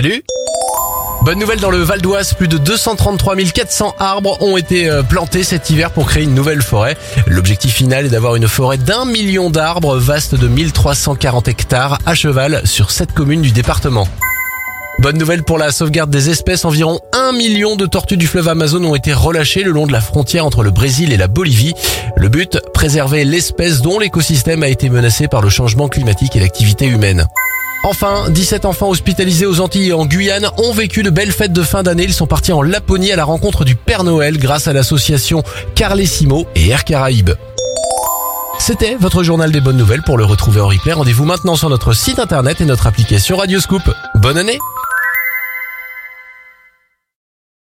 Salut Bonne nouvelle dans le Val d'Oise, plus de 233 400 arbres ont été euh, plantés cet hiver pour créer une nouvelle forêt. L'objectif final est d'avoir une forêt d'un million d'arbres vaste de 1340 hectares à cheval sur sept communes du département. Bonne nouvelle pour la sauvegarde des espèces, environ un million de tortues du fleuve Amazon ont été relâchées le long de la frontière entre le Brésil et la Bolivie. Le but, préserver l'espèce dont l'écosystème a été menacé par le changement climatique et l'activité humaine. Enfin, 17 enfants hospitalisés aux Antilles et en Guyane ont vécu de belles fêtes de fin d'année. Ils sont partis en Laponie à la rencontre du Père Noël grâce à l'association Carlessimo et Air Caraïbes. C'était votre journal des bonnes nouvelles. Pour le retrouver en replay, rendez-vous maintenant sur notre site internet et notre application Radioscoop. Bonne année